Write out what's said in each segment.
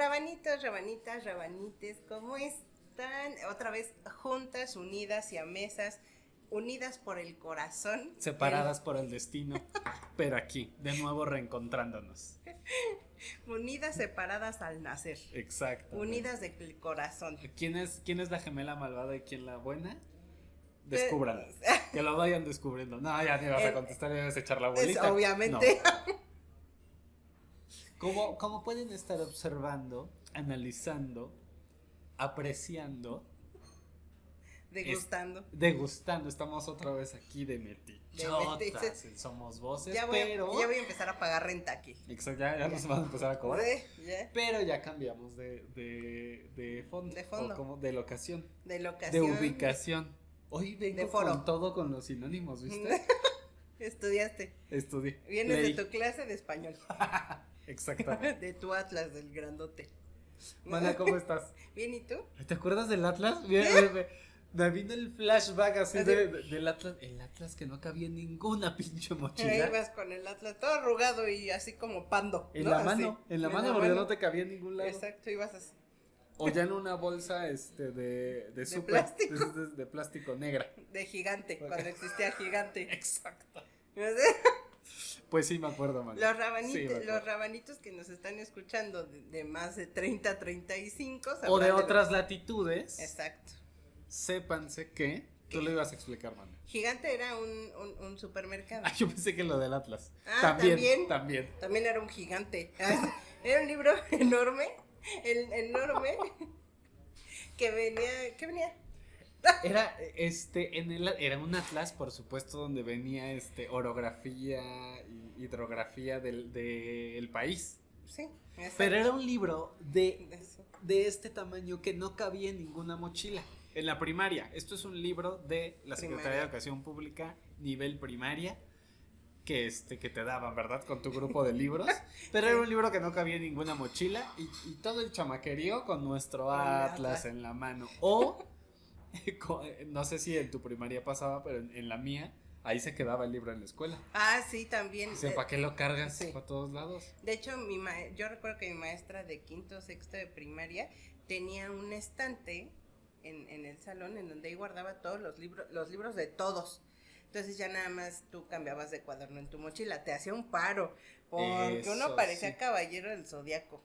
Rabanitos, rabanitas, rabanites, ¿cómo están? Otra vez juntas, unidas y a mesas, unidas por el corazón. Separadas por el destino, pero aquí, de nuevo reencontrándonos. Unidas, separadas al nacer. Exacto. Unidas del corazón. ¿Quién es, ¿Quién es la gemela malvada y quién la buena? Descúbranla. que lo vayan descubriendo. No, ya te vas a El- contestar y vas a echar la Es bolita. obviamente. Como, como pueden estar observando, analizando, apreciando, Degustando. degustando, estamos otra vez aquí de De metichotas Somos Voces, Ya voy, a- pero... ya voy a empezar a pagar renta aquí. Exacto, ya, ya nos van a empezar a cobrar. Sí, ya. Pero ya cambiamos de, de, de fondo. De fondo. O como de locación. De De locación. ubicación. Hoy vengo De foro. con todo con los sinónimos, ¿viste? Estudiaste. Estudié. Vienes leí. de tu clase de español. Exactamente. De tu atlas del grandote. Mana, ¿cómo estás? Bien, ¿y tú? ¿Te acuerdas del Atlas? Bien, me, me- me vino el flashback así Así. de- de- del Atlas. El Atlas que no cabía en ninguna pinche Ahí mochila. vas con el atlas todo arrugado y así como pando. En ¿no? la Así. mano, en la mano porque no te cabía en ningún lado. Exacto, ibas así. O ya en una bolsa este de, de, súper- plástico. De, de- de plástico negra. De gigante, cuando existía gigante. Exacto. ¿No sé? Pues sí, me acuerdo, man. Los rabanitos, Sí, me acuerdo. los rabanitos que nos están escuchando de, de más de 30, 35. O de otras latitudes. Exacto. Sépanse que. Tú lo ibas a explicar, man. Gigante era un, un, un supermercado. Ah, yo pensé que lo del Atlas. Ah, también, ¿también? también. También era un gigante. Era un libro enorme, el, enorme, que venía, ¿qué venía? Era este en el era un atlas, por supuesto, donde venía este orografía y hidrografía del, del país. Sí, exacto. Pero era un libro de, De este tamaño que no cabía en ninguna mochila. En la primaria. Esto es un libro de la Secretaría Primaria. de Educación Pública, nivel primaria. Que, este, que te daban, ¿verdad? Con tu grupo de libros. Pero era un libro que no cabía en ninguna mochila. Y, y todo el chamaquerío con nuestro atlas en la mano. O, no sé si en tu primaria pasaba, pero en, en la mía, ahí se quedaba el libro en la escuela. Ah, sí, también. O sea, ¿para qué lo cargas Sí. para todos lados? De hecho, mi ma- yo recuerdo que mi maestra de quinto, sexto de primaria tenía un estante en, en el salón en donde ahí guardaba todos los libros, los libros de todos. Entonces ya nada más tú cambiabas de cuaderno en tu mochila, te hacía un paro, porque Eso uno parecía sí. caballero del zodiaco.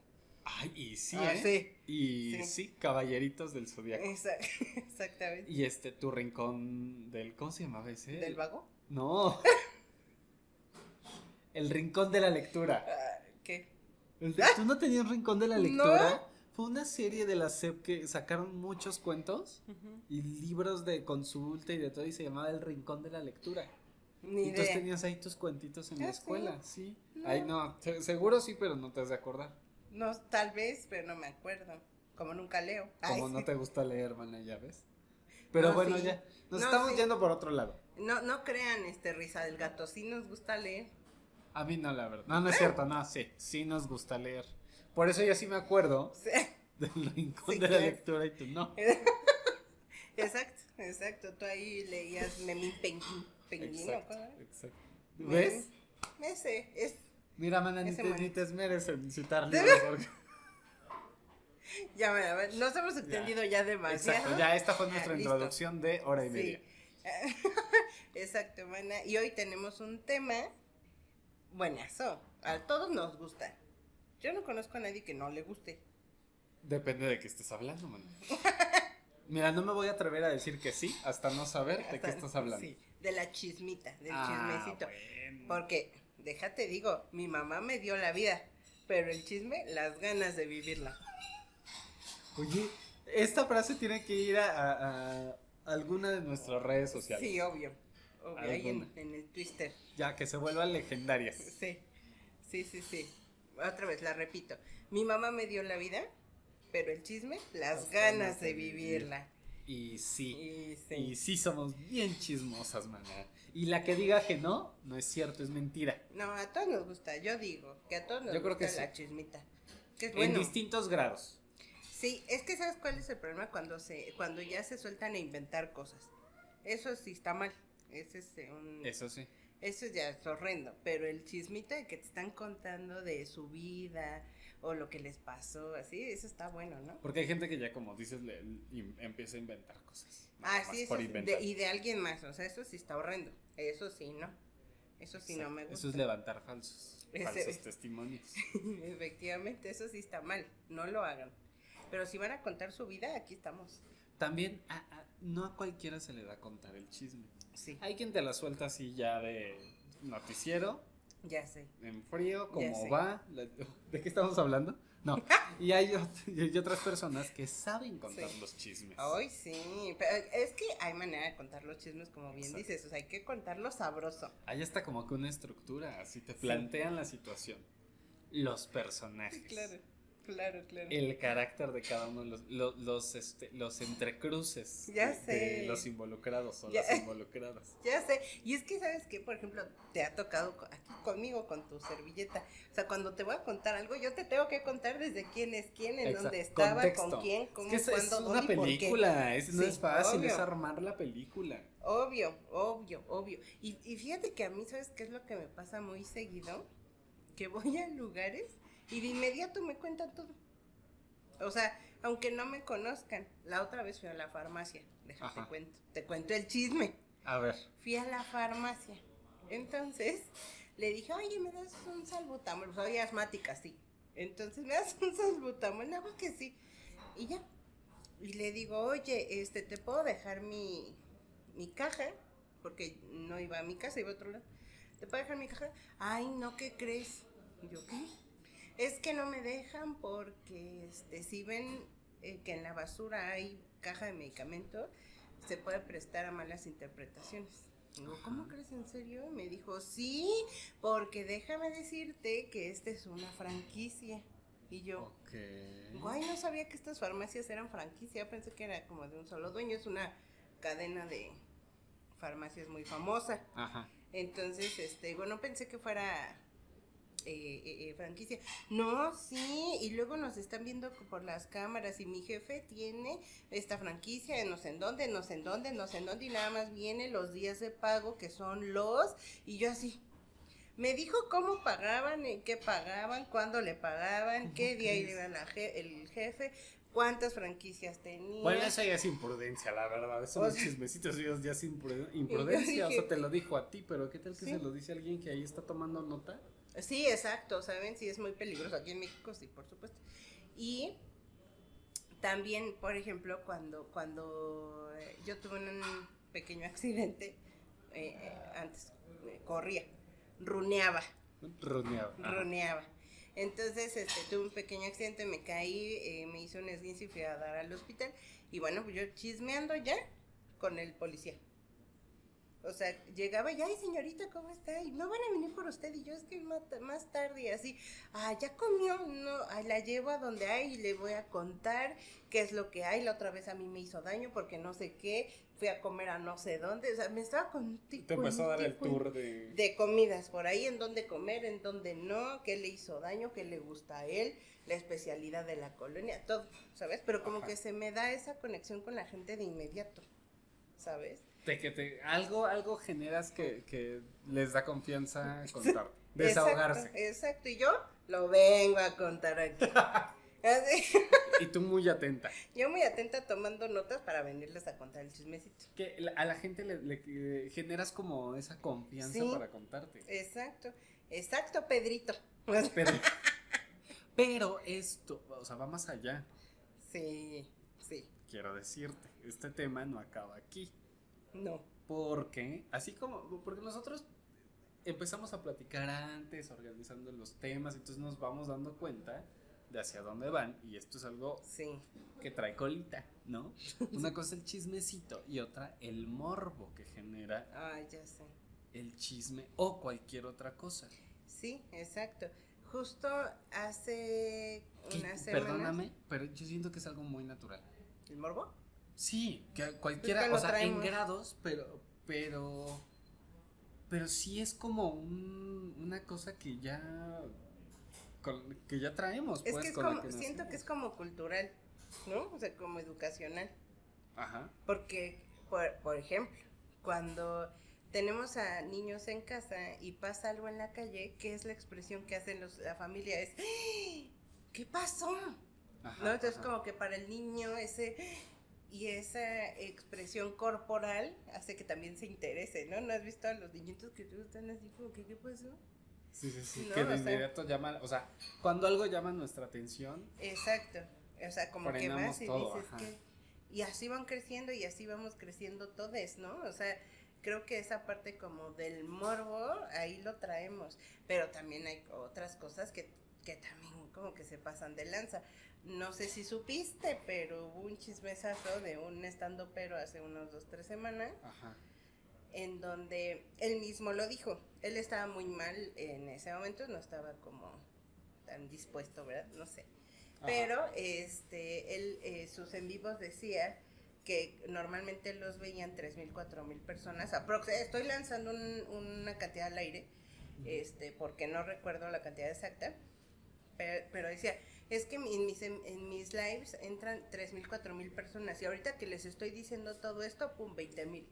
Ay, y sí, Ah, ¿eh? Y Sí. sí. caballeritos del zodiaco. Exactamente. Y este, tu rincón del. ¿Cómo se llamaba ese? ¿Del vago? No. El rincón de la lectura. Ah, ¿Qué? ¿Tú no tenías rincón de la No. lectura? Fue una serie de la SEP que sacaron muchos cuentos y libros de consulta y de todo y se llamaba El Rincón de la Lectura. Ni y entonces idea. tenías ahí tus cuentitos en la Ah, sí. escuela, sí. No. Ay, no, se- seguro sí, pero no te has de acordar. No, tal vez, pero no me acuerdo. Como nunca leo. Ay, Como no te gusta leer, mana, ya ves. Pero No, bueno, sí. ya. Nos No, estamos sí. yendo por otro lado. No, no crean, este, risa del gato. Sí nos gusta leer. A mí no, la verdad. No, no es cierto, no, sí. Sí nos gusta leer. Por eso yo sí me acuerdo Sí. del rincón de la lectura y tú no. Exacto, exacto. Tú ahí leías Memín Penguin. Penguino, Exacto, exacto. ¿Ves? Ese, es. Mira, mana, ni te, ni te esmeres en citar ¿De libros. porque- Ya, bueno, a ver, nos hemos extendido ya, demasiado. Exacto, ya esta fue Ya, nuestra introducción de hora y media. Sí. Exacto, mana. Y hoy tenemos un tema buenazo. A todos nos gusta. Yo no conozco a nadie que no le guste. Depende de qué estés hablando, man. Mira, no me voy a atrever a decir que sí hasta no saber de qué estás hablando. Sí, de la chismita, del Ah, chismecito. bueno. Porque, déjate digo, mi mamá me dio la vida, pero el chisme, las ganas de vivirla. Oye, esta frase tiene que ir a, a- a alguna de nuestras redes sociales. Sí, obvio. obvio ahí en el Twister. Ya, que se vuelvan legendarias. Sí, sí, sí, sí. Otra vez, la repito. Mi mamá me dio la vida, pero el chisme, las ganas de vivirla. Y sí. Y sí. Y sí somos bien chismosas, maná. Y la que diga que no, no es cierto, es mentira. No, a todos nos gusta. Yo digo que a todos nos Yo creo gusta sí. la chismita. Que es En bueno. distintos grados. Sí, es que sabes cuál es el problema cuando se, cuando ya se sueltan a inventar cosas. Eso sí está mal. Ese es eh, un, Eso sí. eso ya es horrendo. Pero el chismita de que te están contando de su vida o lo que les pasó, así, eso está bueno, ¿no? Porque hay gente que ya, como dices, le, empieza a inventar cosas. Ah, sí, eso y de alguien más, o sea, eso sí está horrendo, eso sí, ¿no? Eso sí no me gusta. Eso es levantar falsos, falsos testimonios. Efectivamente, eso sí está mal, no lo hagan. Pero si van a contar su vida, aquí estamos. También, no a cualquiera se le da a contar el chisme. Sí. Hay quien te la suelta así ya de noticiero. Ya sé. En frío, como va. ¿De qué estamos hablando? No. y, hay, otras personas que saben contar los chismes. Ay, sí. Pero es que hay manera de contar los chismes, como bien dices. O sea, hay que contarlo sabroso. Hay hasta como que una estructura. Así te plantean la situación. Los personajes. Claro. Claro, claro. El carácter de cada uno los, los, los, este, los entrecruces ya sé. de los involucrados o las involucradas. Ya sé. Y es que, ¿sabes qué? Por ejemplo, te ha tocado aquí conmigo con tu servilleta. O sea, cuando te voy a contar algo, yo te tengo que contar desde quién es quién, en dónde estaba, con quién, cómo, es cuándo, es una película. Es, no es fácil, es armar la película. Obvio, obvio, obvio. Y, y fíjate que a mí, ¿sabes qué es lo que me pasa muy seguido? Que voy a lugares y de inmediato me cuentan todo. O sea, aunque no me conozcan. La otra vez fui a la farmacia. Déjate cuento. Te cuento el chisme. A ver. Fui a la farmacia. Entonces, le dije, oye, ¿me das un salbutamol? Soy asmática, sí. Entonces, ¿me das un salbutamol? No, que sí. Y ya. Y le digo, oye, este, ¿te puedo dejar mi, mi caja? Porque no iba a mi casa, iba a otro lado. ¿Te puedo dejar mi caja? Ay, no, ¿qué crees? Y yo, ¿qué? Es que no me dejan porque este, si ven eh, que en la basura hay caja de medicamento, se puede prestar a malas interpretaciones. Digo, ¿cómo crees en serio? me dijo, sí, porque déjame decirte que esta es una franquicia. Y yo, guay, no sabía que estas farmacias eran franquicia, pensé que era como de un solo dueño, es una cadena de farmacias muy famosa. Ajá. Entonces, este, bueno, pensé que fuera eh, eh, eh, franquicia. No, sí, y luego nos están viendo por las cámaras y mi jefe tiene esta franquicia no sé en dónde, no sé en dónde, no sé en dónde y nada más viene los días de pago que son los y yo así. Me dijo cómo pagaban, en qué pagaban, cuándo le pagaban, qué día iba el jefe, cuántas franquicias tenía. Bueno, eso ya es imprudencia, la verdad. Esos chismecitos ya es imprudencia. o sea, te lo dijo a ti, pero ¿qué tal que se lo dice alguien que ahí está tomando nota? Sí, exacto, ¿saben? Sí, es muy peligroso. Aquí en México, sí, por supuesto. Y también, por ejemplo, cuando, cuando eh, yo tuve un pequeño accidente, eh, eh, antes corría, runeaba. Runeaba. Runeaba. Entonces, este, tuve un pequeño accidente, me caí, me hizo un esguince y fui a dar al hospital. Y bueno, pues yo chismeando ya con el policía. O sea, llegaba y, ay, señorita, ¿cómo está? Y no van a venir por usted. Y yo, es que más tarde, y así, ah, ya comió, no, la llevo a donde hay y le voy a contar qué es lo que hay. La otra vez a mí me hizo daño porque no sé qué, fui a comer a no sé dónde. O sea, me estaba contigo. Te empezó a dar el tour de. De comidas, por ahí, en dónde comer, en dónde no, qué le hizo daño, qué le gusta a él, la especialidad de la colonia, todo, ¿sabes? Pero como que se me da esa conexión con la gente de inmediato, ¿sabes? De que te, algo, algo generas que, les da confianza contar, desahogarse. Exacto, y yo lo vengo a contar aquí. y tú muy atenta. Yo muy atenta tomando notas para venirles a contar el chismecito. Que a la gente le, generas como esa confianza para contarte. Exacto, exacto, Pedrito. Pero esto, o sea, va más allá. Sí, sí. Quiero decirte, este tema no acaba aquí. No. Porque, así como, porque nosotros empezamos a platicar antes, organizando los temas, entonces nos vamos dando cuenta de hacia dónde van y esto es algo que trae colita, ¿no? Una cosa el chismecito y otra el morbo que genera. Ay, ya sé. El chisme o cualquier otra cosa. Sí, exacto. Justo hace una semana. Perdóname, pero yo siento que es algo muy natural. ¿El morbo? Sí, que cualquiera, o sea, en grados, pero, pero, pero sí es como una cosa que ya, que ya traemos. Es pues, que es como, siento que es como cultural, ¿no? O sea, como educacional. Ajá. Porque, por, por ejemplo, cuando tenemos a niños en casa y pasa algo en la calle, ¿qué es la expresión que hacen los, la familia? Es, ¡Ah! ¿qué pasó? ¿No? Entonces como que para el niño ese y esa expresión corporal hace que también se interese, ¿no? ¿No has visto a los niñitos que están así como que qué pasó? Sí, sí, sí, que de inmediato llama, o sea, cuando algo llama nuestra atención. Exacto, o sea, como que vas y dices que... Y así van creciendo y así vamos creciendo todos, ¿no? O sea, creo que esa parte como del morbo, ahí lo traemos, pero también hay otras cosas que, que también como que se pasan de lanza. No sé si supiste, pero hubo un chismesazo de un estando pero hace unos dos, tres semanas. Ajá en donde él mismo lo dijo. Él estaba muy mal en ese momento, no estaba como tan dispuesto, ¿verdad? No sé. Pero este, él, eh, sus en vivos decía que normalmente los veían 3.000, 4.000 personas. Estoy lanzando una cantidad al aire, este, porque no recuerdo la cantidad exacta, pero, decía, es que en mis, en, mis lives entran 3.000, 4.000 personas y ahorita que les estoy diciendo todo esto, pum, 20.000.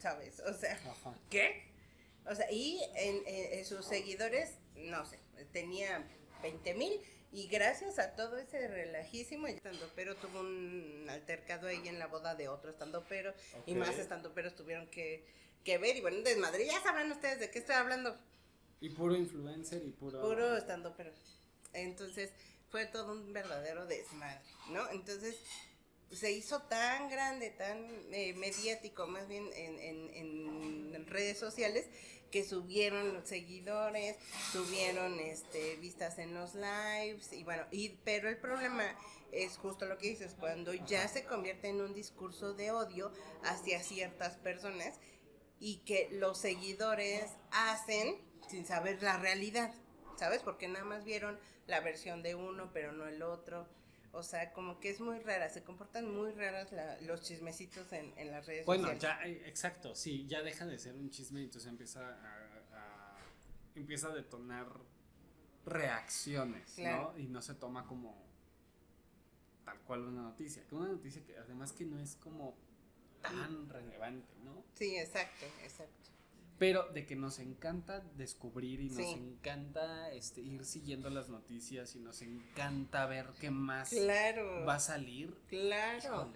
¿sabes? O sea, ¿qué? O sea, y en, sus seguidores, no sé, tenía 20 mil y gracias a todo ese relajísimo, estando pero tuvo un altercado ahí en la boda de otro estando pero y más estando pero tuvieron que, que ver y bueno, desmadre, ya sabrán ustedes de qué estoy hablando. Y puro influencer y puro... Puro estando pero. Entonces fue todo un verdadero desmadre, ¿no? Entonces se hizo tan grande, tan eh, mediático, más bien en, en, redes sociales, que subieron los seguidores, subieron este, vistas en los lives, y bueno, y, pero el problema es justo lo que dices, cuando ya se convierte en un discurso de odio hacia ciertas personas y que los seguidores hacen sin saber la realidad, ¿sabes? Porque nada más vieron la versión de uno, pero no el otro o sea, como que es muy rara, se comportan muy raras los chismecitos en, en, las redes bueno, sociales. Bueno, ya, eh, exacto, sí, ya deja de ser un chisme y entonces empieza a, empieza a detonar reacciones, ¿no? Y no se toma como tal cual una noticia. Que una noticia que además que no es como tan relevante, ¿no? Sí, exacto, exacto pero de que nos encanta descubrir y nos encanta este, ir siguiendo las noticias y nos encanta ver qué más va a salir. Claro.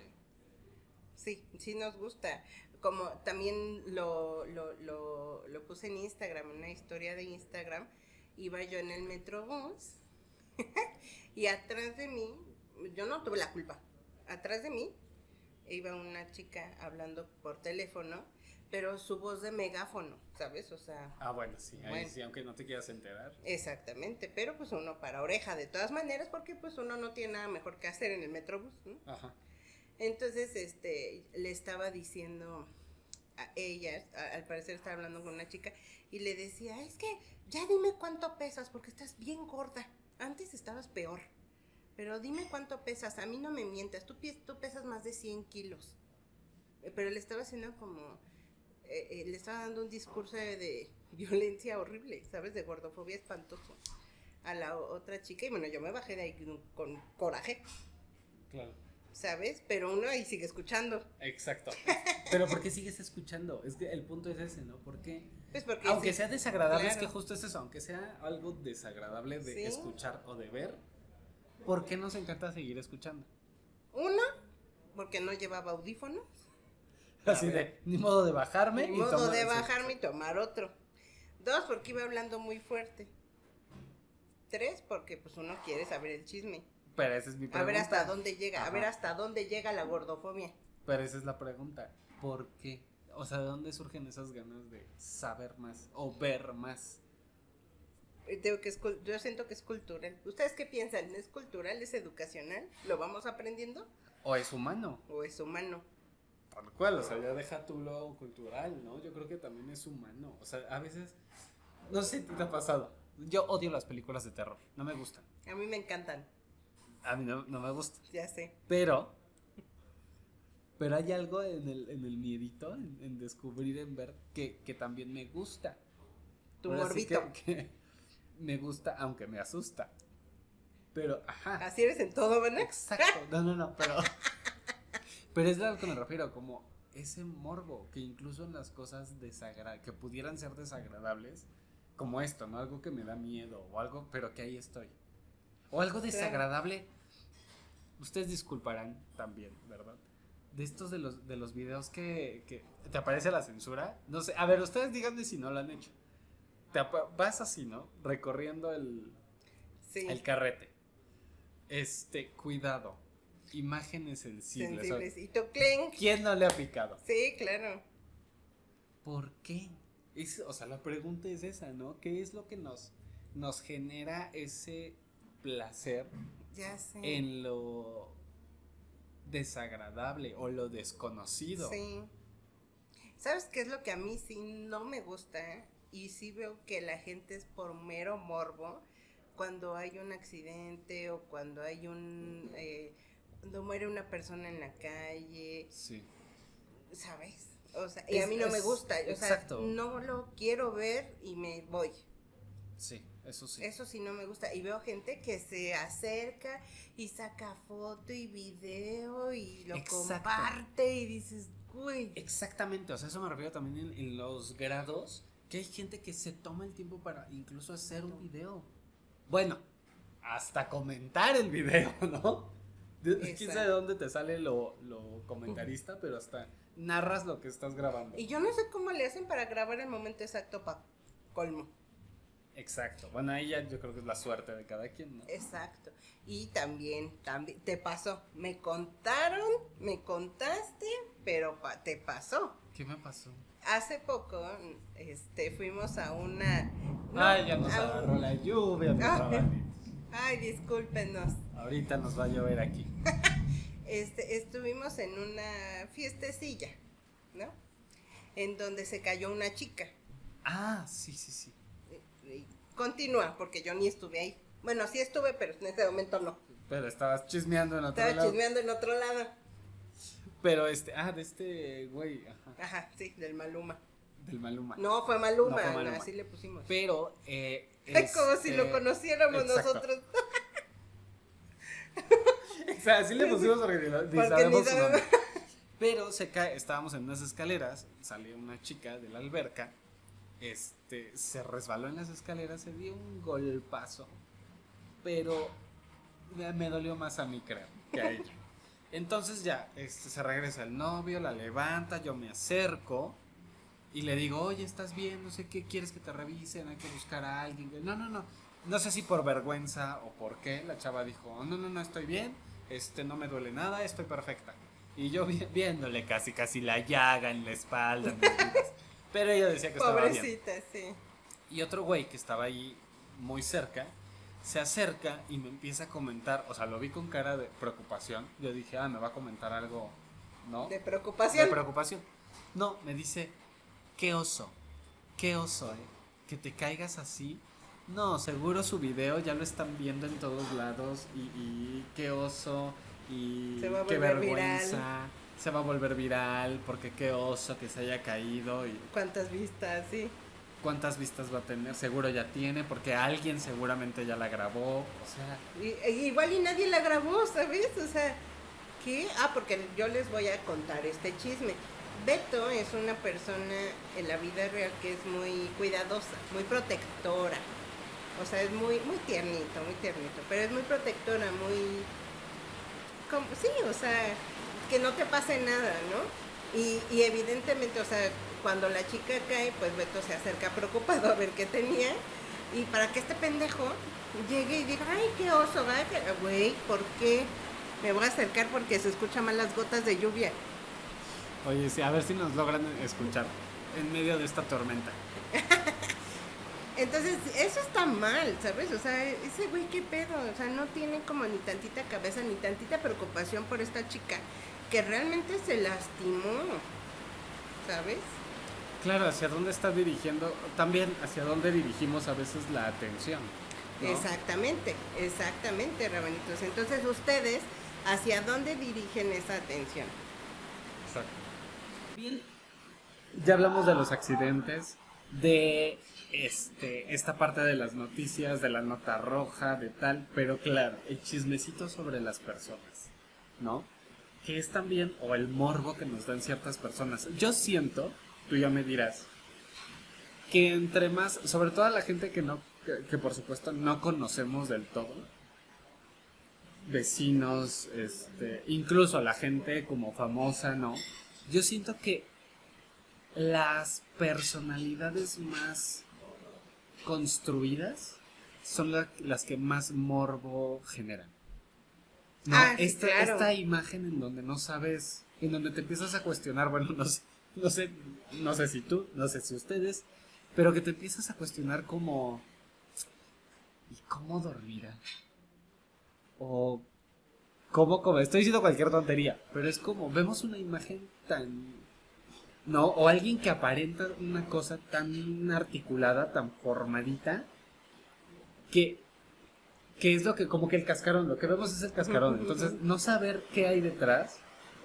Sí, sí nos gusta. Como también lo, lo, lo, lo puse en Instagram, una historia de Instagram, iba yo en el metrobús y atrás de mí, yo no tuve la culpa, atrás de mí iba una chica hablando por teléfono pero su voz de megáfono, ¿sabes? O sea. Ah, bueno, sí, ahí sí, aunque no te quieras enterar. Exactamente, pero pues uno para oreja de todas maneras, porque pues uno no tiene nada mejor que hacer en el metrobús, ¿no? Ajá. Entonces, este, le estaba diciendo a ella, al parecer estaba hablando con una chica, y le decía, es que ya dime cuánto pesas, porque estás bien gorda. Antes estabas peor. Pero dime cuánto pesas, a mí no me mientas, tú, tú pesas más de 100 kilos. Eh, pero le estaba haciendo como eh, eh, le estaba dando un discurso de, violencia horrible, ¿sabes? De gordofobia espantoso a la otra chica y bueno, yo me bajé de ahí con, coraje. Claro. ¿Sabes? Pero uno ahí sigue escuchando. Exacto. Pero ¿por qué sigues escuchando? Es que el punto es ese, ¿no? Porque, pues porque aunque sea desagradable, es que justo es eso, aunque sea algo desagradable de escuchar o de ver, ¿por qué nos encanta seguir escuchando? Uno, porque no llevaba audífonos. Así de, ni modo de bajarme. Ni modo de bajarme y tomar otro. Dos, porque iba hablando muy fuerte. Tres, porque pues uno quiere saber el chisme. Pero esa es mi pregunta. A ver hasta dónde llega, a ver hasta dónde llega la gordofobia. Pero esa es la pregunta. ¿Por qué? O sea, ¿de dónde surgen esas ganas de saber más o ver más? Eh, que yo siento que es cultural. ¿Ustedes qué piensan? ¿Es cultural? ¿Es educacional? ¿Lo vamos aprendiendo? ¿O es humano? ¿O es humano? Tal cual, o sea, ya deja tu lado cultural, ¿no? Yo creo que también es humano. O sea, a veces, no sé si te ha pasado. Yo odio las películas de terror, no me gustan. A mí me encantan. A mí no, me gustan. Ya sé. Pero, pero hay algo en el, en el miedito, en, descubrir, en ver, que, que, también me gusta. Tu morbito. Que, me gusta, aunque me asusta. Pero, ajá. Así eres en todo, ¿verdad? Exacto. No, no, no, pero. Pero es lo que me refiero, como ese morbo, que incluso en las cosas que pudieran ser desagradables, como esto, ¿no? Algo que me da miedo o algo, pero que ahí estoy. O algo desagradable. Ustedes disculparán también, ¿verdad? De estos de los, de los videos que, que te aparece la censura. No sé, a ver, ustedes díganme si no lo han hecho. Te vas así, ¿no? Recorriendo el, el carrete. Este, cuidado. Imágenes sensibles. sensibles. ¿Y tú, ¿Quién no le ha picado? Sí, claro. ¿Por qué? o sea, la pregunta es esa, ¿no? ¿Qué es lo que nos, nos genera ese placer ya sé. en lo desagradable o lo desconocido? Sí. ¿Sabes qué es lo que a mí sí no me gusta? Y sí veo que la gente es por mero morbo cuando hay un accidente o cuando hay un... Eh, cuando muere una persona en la calle. Sí. ¿Sabes? O sea, y a mí no me gusta. O exacto. sea, no lo quiero ver y me voy. Sí, eso sí. Eso sí no me gusta. Y veo gente que se acerca y saca foto y video y lo comparte y dices, uy. Exactamente, o sea, eso me refiero también en, los grados, que hay gente que se toma el tiempo para incluso hacer un video. Bueno, hasta comentar el video, ¿no? Quién sabe de dónde te sale lo, lo comentarista, pero hasta narras lo que estás grabando. Y yo no sé cómo le hacen para grabar el momento exacto para colmo. Exacto. Bueno, ahí ya yo creo que es la suerte de cada quien, ¿no? Exacto. Y también, también, te pasó. Me contaron, me contaste, pero te pasó. ¿Qué me pasó? Hace poco, este, fuimos a una. Ay, ya nos agarró la lluvia, Ay, discúlpenos. Ahorita nos va a llover aquí. este, estuvimos en una fiestecilla, ¿no? En donde se cayó una chica. Ah, sí, sí, sí. Continúa, porque yo ni estuve ahí. Bueno, sí estuve, pero en ese momento no. Pero estabas chismeando en otro lado. Estaba chismeando en otro lado. Pero este, ah, de este güey, ajá. Ajá, sí, del Maluma. Del Maluma. No, fue Maluma, así le pusimos. Pero, eh. Es como si lo conociéramos nosotros. o sea, así le pusimos porque ni, sabemos. Pero se cae, estábamos en unas escaleras, salió una chica de la alberca, este, se resbaló en las escaleras, se dio un golpazo, pero me dolió más a mí, creo, que a ella. Entonces ya, este, se regresa el novio, la levanta, yo me acerco y le digo, oye, ¿estás bien? No sé qué, ¿quieres que te revisen? Hay que buscar a alguien. No, no, no. No sé si por vergüenza o por qué, la chava dijo, no, no, no, estoy bien, este, no me duele nada, estoy perfecta. Y yo viéndole casi, casi la llaga en la espalda. pero ella decía que estaba bien. Pobrecita, sí. Y otro güey que estaba ahí muy cerca, se acerca y me empieza a comentar, o sea, lo vi con cara de preocupación. Yo dije, ah, me va a comentar algo, ¿no? De preocupación. De preocupación. No, me dice, qué oso, qué oso, ¿eh? Que te caigas así no, seguro su video ya lo están viendo en todos lados y, qué oso y qué vergüenza. Se va a volver viral porque qué oso que se haya caído y... ¿Cuántas vistas, sí? ¿Cuántas vistas va a tener? Seguro ya tiene porque alguien seguramente ya la grabó, o sea... igual y nadie la grabó, ¿sabes? O sea, ¿qué? Ah, porque yo les voy a contar este chisme. Beto es una persona en la vida real que es muy cuidadosa, muy protectora o sea, es muy, muy tiernito, muy tiernito, pero es muy protectora, muy... Como, sí, o sea, que no te pase nada, ¿no? Y, y evidentemente, o sea, cuando la chica cae, pues Beto se acerca preocupado a ver qué tenía. Y para que este pendejo llegue y diga, ay, qué oso, güey, ¿por qué? Me voy a acercar porque se escuchan mal las gotas de lluvia. Oye, sí, a ver si nos logran escuchar en medio de esta tormenta. Entonces, eso está mal, ¿sabes? O sea, ese güey, ¿qué pedo? O sea, no tiene como ni tantita cabeza, ni tantita preocupación por esta chica, que realmente se lastimó, ¿sabes? Claro, hacia dónde está dirigiendo, también hacia dónde dirigimos a veces la atención. Exactamente, exactamente, Rabanitos. Entonces, ustedes, ¿hacia dónde dirigen esa atención? Bien. Ya hablamos de los accidentes, de este, esta parte de las noticias, de la nota roja, de tal, pero claro, el chismecito sobre las personas, ¿no? Que es también, o el morbo que nos dan ciertas personas. Yo siento, tú ya me dirás, que entre más, sobre todo a la gente que no, que, por supuesto no conocemos del todo, vecinos, este, incluso la gente como famosa, ¿no? Yo siento que las personalidades más construidas son las que más morbo generan. No, ah, esta, esta imagen en donde no sabes, en donde te empiezas a cuestionar, bueno, no sé, no sé, no sé si tú, no sé si ustedes, pero que te empiezas a cuestionar como, ¿y cómo dormirá? O, ¿cómo comer? Estoy diciendo cualquier tontería, pero es como, vemos una imagen tan, ¿no? O alguien que aparenta una cosa tan articulada, tan formadita, que que es lo que, como que el cascarón, lo que vemos es el cascarón. Entonces, no saber qué hay detrás,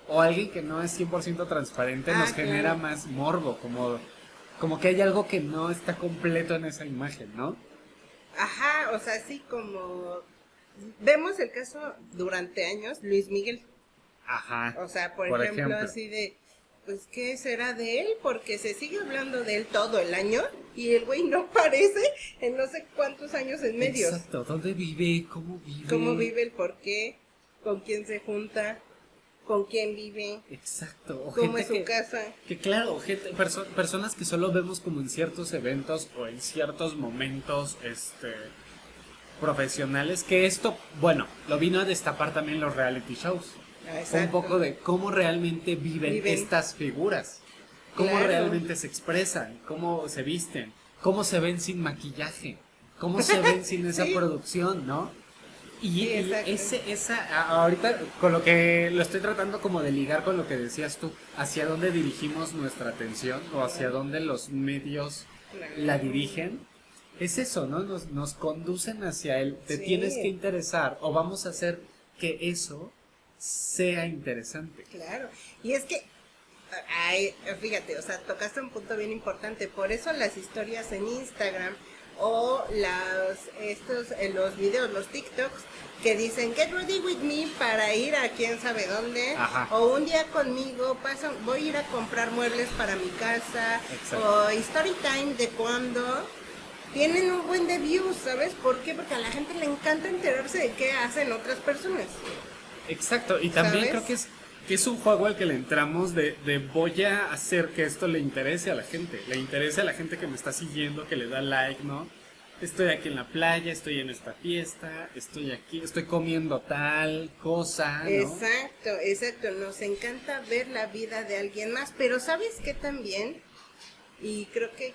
o alguien que no es 100% transparente, nos ah, genera más morbo, como, como que hay algo que no está completo en esa imagen, ¿no? Ajá, o sea, sí, como vemos el caso durante años, Luis Miguel. Ajá. O sea, por, ejemplo, así de, pues, ¿qué será de él? Porque se sigue hablando de él todo el año y el güey no aparece en no sé cuántos años en medio. Exacto, ¿dónde vive? ¿Cómo vive? ¿Cómo vive? ¿El por qué? ¿Con quién se junta? ¿Con quién vive? Exacto. ¿Cómo es su casa? Que claro, gente, personas que solo vemos como en ciertos eventos o en ciertos momentos, este profesionales, que esto, bueno, lo vino a destapar también los reality shows un poco de cómo realmente viven, estas figuras, cómo realmente se expresan, cómo se visten, cómo se ven sin maquillaje, cómo se ven sin esa producción, ¿no? Y ese, esa, ahorita con lo que lo estoy tratando como de ligar con lo que decías tú, hacia dónde dirigimos nuestra atención o hacia dónde los medios la dirigen, es eso, ¿no? Nos, nos conducen hacia él, te tienes que interesar o vamos a hacer que eso sea interesante. Claro, y es que, fíjate, o sea, tocaste un punto bien importante, por eso las historias en Instagram o las, estos, en los videos, los TikToks, que dicen get ready with me para ir a quién sabe dónde o un día conmigo paso, voy a ir a comprar muebles para mi casa o story time de cuando tienen un buen de views, ¿sabes? ¿Por qué? Porque a la gente le encanta enterarse de qué hacen otras personas. Exacto, y también creo que es, que es un juego al que le entramos de, de voy a hacer que esto le interese a la gente, le interese a la gente que me está siguiendo, que le da like, ¿no? Estoy aquí en la playa, estoy en esta fiesta, estoy aquí, estoy comiendo tal cosa. ¿no? Exacto, exacto. Nos encanta ver la vida de alguien más, pero ¿sabes qué también? Y creo que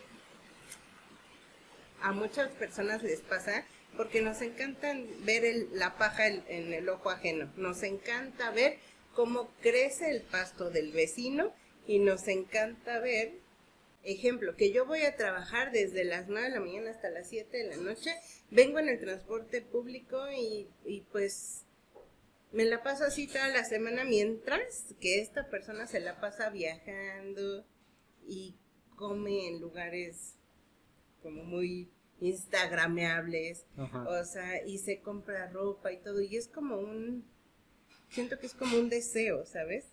a muchas personas les pasa porque nos encanta ver la paja en, el ojo ajeno, nos encanta ver cómo crece el pasto del vecino y nos encanta ver, ejemplo, que yo voy a trabajar desde las 9 de la mañana hasta las 7 de la noche, vengo en el transporte público y, y pues me la paso así toda la semana mientras que esta persona se la pasa viajando y come en lugares como muy instagrameables, o sea, y se compra ropa y todo, y es como un, siento que es como un deseo, ¿sabes?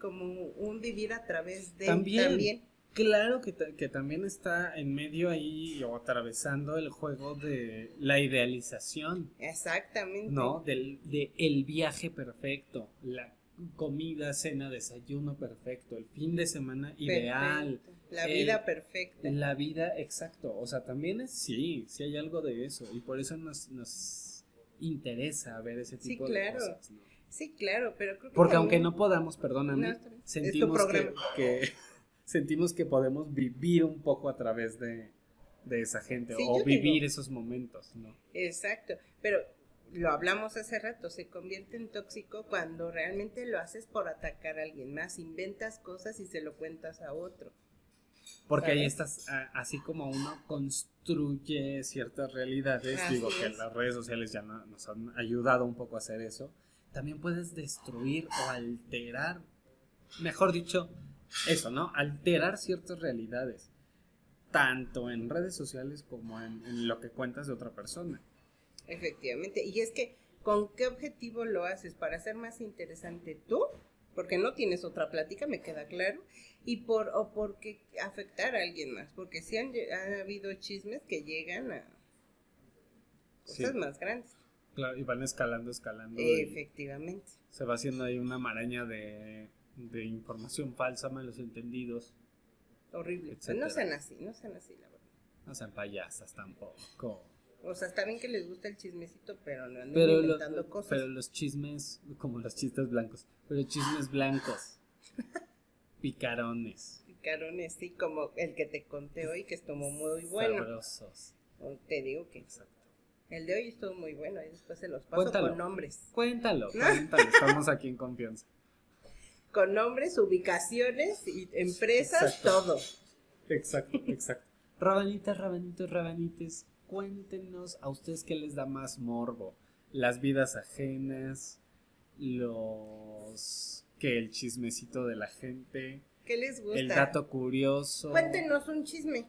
Como un vivir a través de también. Claro que, que, también está en medio ahí o atravesando el juego de la idealización. Exactamente. ¿No? Del de el viaje perfecto, la comida, cena, desayuno perfecto, el fin de semana ideal. La vida perfecta. La vida, exacto. O sea, también es, sí, sí hay algo de eso. Y por eso nos, nos interesa ver ese tipo de cosas. Sí, claro, pero creo que Porque aunque no podamos, perdóname, sentimos que, sentimos que podemos vivir un poco a través de, esa gente o vivir esos momentos, ¿no? Exacto, pero lo hablamos hace rato, se convierte en tóxico cuando realmente lo haces por atacar a alguien más, inventas cosas y se lo cuentas a otro. Porque ahí estás, así como uno construye ciertas realidades, digo que las redes sociales ya nos han ayudado un poco a hacer eso, también puedes destruir o alterar, mejor dicho, eso, ¿no? Alterar ciertas realidades, tanto en redes sociales como en lo que cuentas de otra persona. Efectivamente. Y es que, ¿con qué objetivo lo haces? ¿Para ser más interesante tú? Porque no tienes otra plática, me queda claro. Y por, o porque afectar a alguien más. Porque sí han, ha habido chismes que llegan a cosas más grandes. Claro, y van escalando, escalando. Efectivamente. Se va haciendo ahí una maraña de, de información falsa, malos entendidos. Horrible. No sean así, no sean así, la verdad. No sean payasas tampoco. O sea, está bien que les gusta el chismecito, pero no andan inventando cosas. Pero los chismes, como los chistes blancos, pero chismes blancos. Picarones. Picarones, sí, como el que te conté hoy, que estuvo muy bueno. Sabrosos. Te digo que. Exacto. El de hoy estuvo muy bueno, y después se los paso con nombres. Cuéntalo, cuéntalo, estamos aquí en confianza. Con nombres, ubicaciones, y empresas, todo. Exacto, exacto. Rabanitas, rabanitos, rabanites, cuéntenos a ustedes qué les da más morbo. Las vidas ajenas, los que el chismecito de la gente. ¿Qué les gusta? El dato curioso. Cuéntenos un chisme.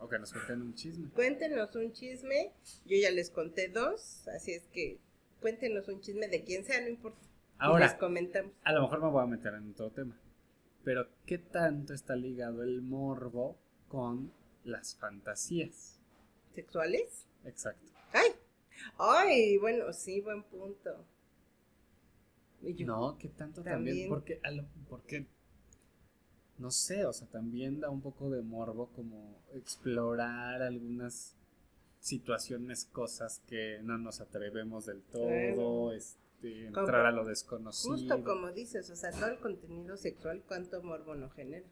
O que nos cuenten un chisme. Cuéntenos un chisme. Yo ya les conté dos, así es que cuéntenos un chisme de quien sea, no importa. Ahora, les comentamos. a lo mejor me voy a meter en otro tema. Pero, ¿qué tanto está ligado el morbo con las fantasías? ¿Sexuales? Exacto. ¡Ay! ¡Ay! Bueno, sí, buen punto. no, ¿qué tanto también? porque, porque no sé, o sea, también da un poco de morbo como explorar algunas situaciones, cosas que no nos atrevemos del todo, este, entrar a lo desconocido. Justo como dices, o sea, todo el contenido sexual, ¿cuánto morbo no genera?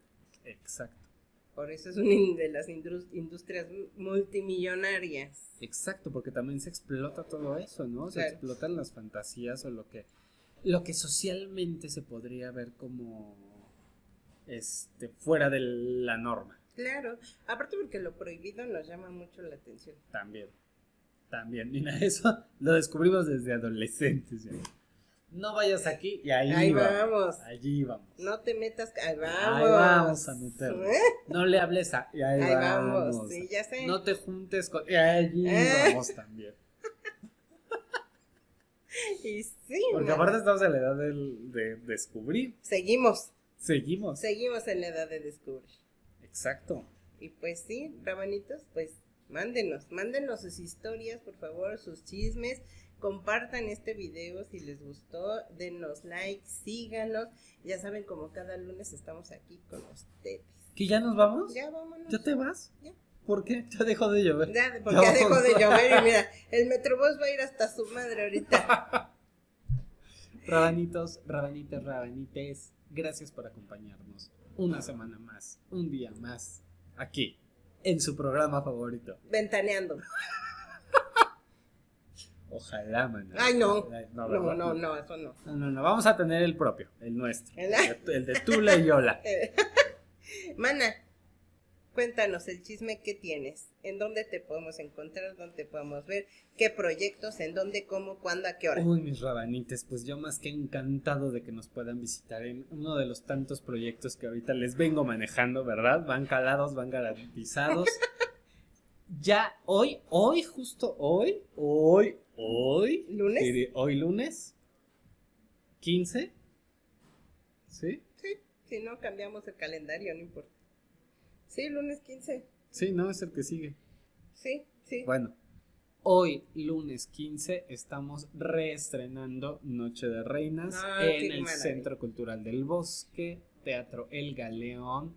Exacto. Por eso es una de las industrias multimillonarias. Exacto, porque también se explota todo eso, ¿no? Se explotan las fantasías o lo que, lo que socialmente se podría ver como este, fuera de la norma. Claro, aparte porque lo prohibido nos llama mucho la atención. También, también. Mira, eso lo descubrimos desde adolescentes. No vayas aquí y ahí, vamos. Allí vamos. No te metas, ahí vamos. Ahí vamos a meternos. ¿Eh? No le hables a, y ahí, vamos. Sí, ya sé. No te juntes con, y allí ¿Eh? vamos también. y sí. Porque aparte estamos en la edad de descubrir. Seguimos. Seguimos. Seguimos en la edad de descubrir. Exacto. Y pues sí, rabanitos, pues mándenos, mándenos sus historias, por favor, sus chismes. Compartan este video si les gustó, denos like, síganos. Ya saben, como cada lunes estamos aquí con ustedes. ¿Que ya nos vamos? Ya vámonos. ¿Ya te vas? Ya. ¿Por qué? Ya dejó de llover. Ya, porque ya, dejó de llover y mira, el Metrobús va a ir hasta su madre ahorita. rabanitos, rabanitos, rabanites Gracias por acompañarnos una semana más, un día más, aquí, en su programa favorito. Ventaneando. Ojalá, man. Ay, no. No, no, no, eso no. No, no, no. Vamos a tener el propio, el nuestro. El, el de Tula y Yola. Mana, Cuéntanos el chisme que tienes, en dónde te podemos encontrar, dónde te podemos ver, qué proyectos, en dónde, cómo, cuándo, a qué hora. Uy, mis rabanites, pues yo más que encantado de que nos puedan visitar en uno de los tantos proyectos que ahorita les vengo manejando, ¿verdad? Van calados, van garantizados. ya hoy, hoy, justo hoy, hoy, hoy. ¿Lunes? Hoy lunes, 15. ¿Sí? Sí, si no cambiamos el calendario, no importa. Sí, lunes 15. Sí, no, es el que sigue. Sí, sí. Bueno, hoy, lunes 15, estamos reestrenando Noche de Reinas ah, en el Centro Cultural del Bosque, Teatro El Galeón.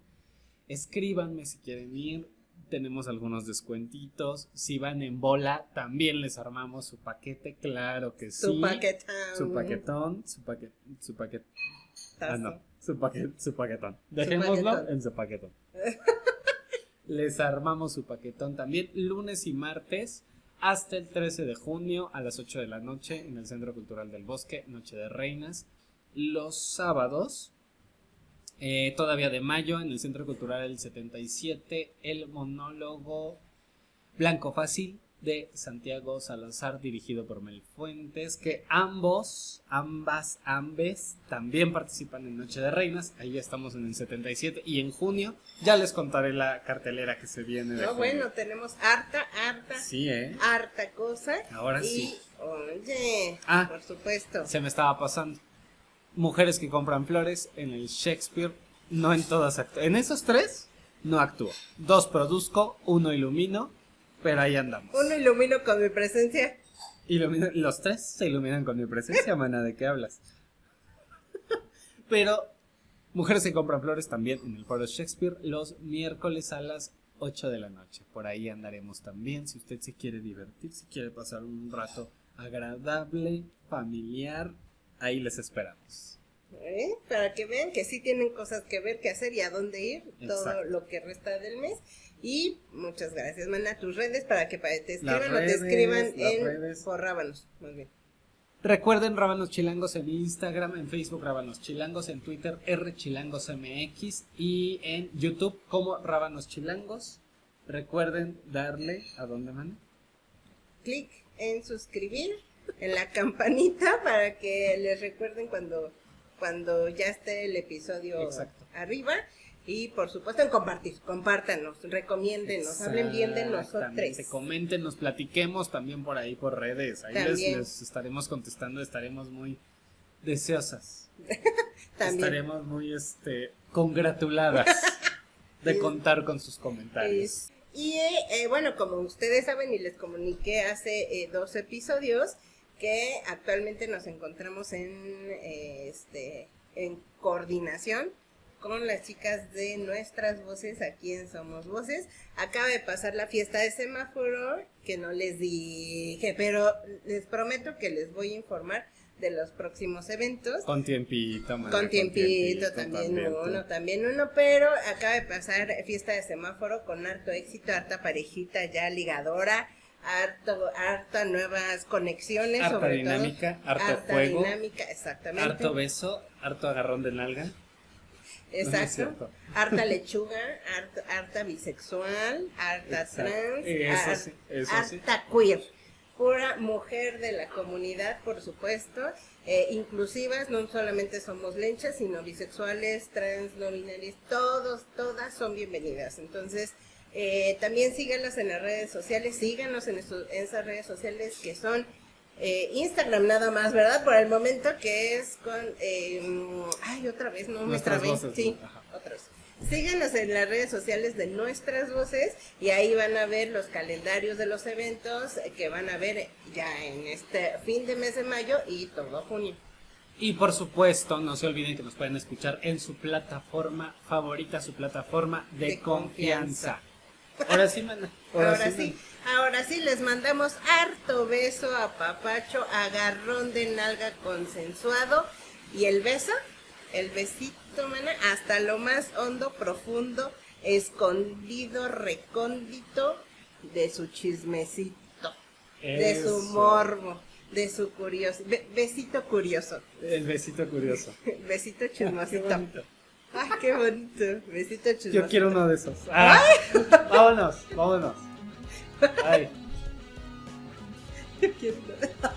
Escríbanme si quieren ir. Tenemos algunos descuentitos. Si van en bola, también les armamos su paquete, claro que sí. Su paquetón. Su paquetón, su paquet, su paquet. Ah, no, su, paquet, su paquetón. Dejémoslo en su paquetón. Les armamos su paquetón también lunes y martes hasta el 13 de junio a las 8 de la noche en el Centro Cultural del Bosque, Noche de Reinas. Los sábados, eh, todavía de mayo, en el Centro Cultural del 77, el monólogo Blanco Fácil de Santiago Salazar, dirigido por Mel Fuentes, que ambos, ambas, ambes, también participan en Noche de Reinas. Ahí estamos en el 77 y en junio ya les contaré la cartelera que se viene. De no, bueno, tenemos harta, harta, sí, ¿eh? harta cosa. Ahora sí. Oye, ah, por supuesto. Se me estaba pasando. Mujeres que compran flores en el Shakespeare, no en todas actúo. En esos tres no actúo. Dos produzco, uno ilumino pero ahí andamos. Uno ilumino con mi presencia. los tres se iluminan con mi presencia, mana, ¿de qué hablas? Pero Mujeres que compran flores también en el Foro Shakespeare los miércoles a las 8 de la noche. Por ahí andaremos también si usted se quiere divertir, si quiere pasar un rato agradable, familiar, ahí les esperamos. ¿Eh? Para que vean que sí tienen cosas que ver, que hacer y a dónde ir todo lo que resta del mes. Y muchas gracias, Mana. Tus redes para que te escriban o te escriban en por Rábanos. Bien. Recuerden Rábanos Chilangos en Instagram, en Facebook Rábanos Chilangos, en Twitter R Chilangos MX y en YouTube como Rábanos Chilangos. Recuerden darle a dónde man. Clic en suscribir, en la campanita para que les recuerden cuando cuando ya esté el episodio arriba y por supuesto en compartir, compártanos, recomiéndenos, hablen bien de nosotros. Comenten, nos platiquemos también por ahí por redes. Ahí les, estaremos contestando, estaremos muy deseosas. estaremos muy este congratuladas de contar con sus comentarios. Y eh, bueno, como ustedes saben y les comuniqué hace eh, dos episodios que actualmente nos encontramos en eh, este en coordinación con las chicas de nuestras voces aquí en Somos Voces. Acaba de pasar la fiesta de semáforo, que no les dije, pero les prometo que les voy a informar de los próximos eventos. Con tiempito, Con tiempito, también, uno, también uno, pero acaba de pasar fiesta de semáforo con harto éxito, harta parejita ya ligadora, harto, harta nuevas conexiones, harta dinámica, harto juego, dinámica, exactamente. Harto beso, harto agarrón de nalga. Exacto. harta lechuga, harta, bisexual, harta trans, harta queer. Pura mujer de la comunidad, por supuesto. Eh, inclusivas, no solamente somos lenchas, sino bisexuales, trans, no binarias, todos, todas son bienvenidas. Entonces, eh, también síganos en las redes sociales, síganos en, en esas redes sociales que son eh, Instagram nada más, ¿verdad? Por el momento que es con... Eh, ay, otra vez, no me trabé. Sí, otra Síganos en las redes sociales de Nuestras Voces y ahí van a ver los calendarios de los eventos que van a ver ya en este fin de mes de mayo y todo junio. Y por supuesto, no se olviden que nos pueden escuchar en su plataforma favorita, su plataforma de, confianza. Ahora sí, mana. Ahora, sí. Ahora sí, les mandamos harto beso a Papacho, agarrón de nalga consensuado. Y el beso, el besito, mana, hasta lo más hondo, profundo, escondido, recóndito de su chismecito, de su morbo, de su curioso. besito curioso. El besito curioso. besito chismosito. Ay, qué bonito. Besito chismosito. Yo quiero uno de esos. Ah, vámonos, vámonos. Ay. Yo quiero uno.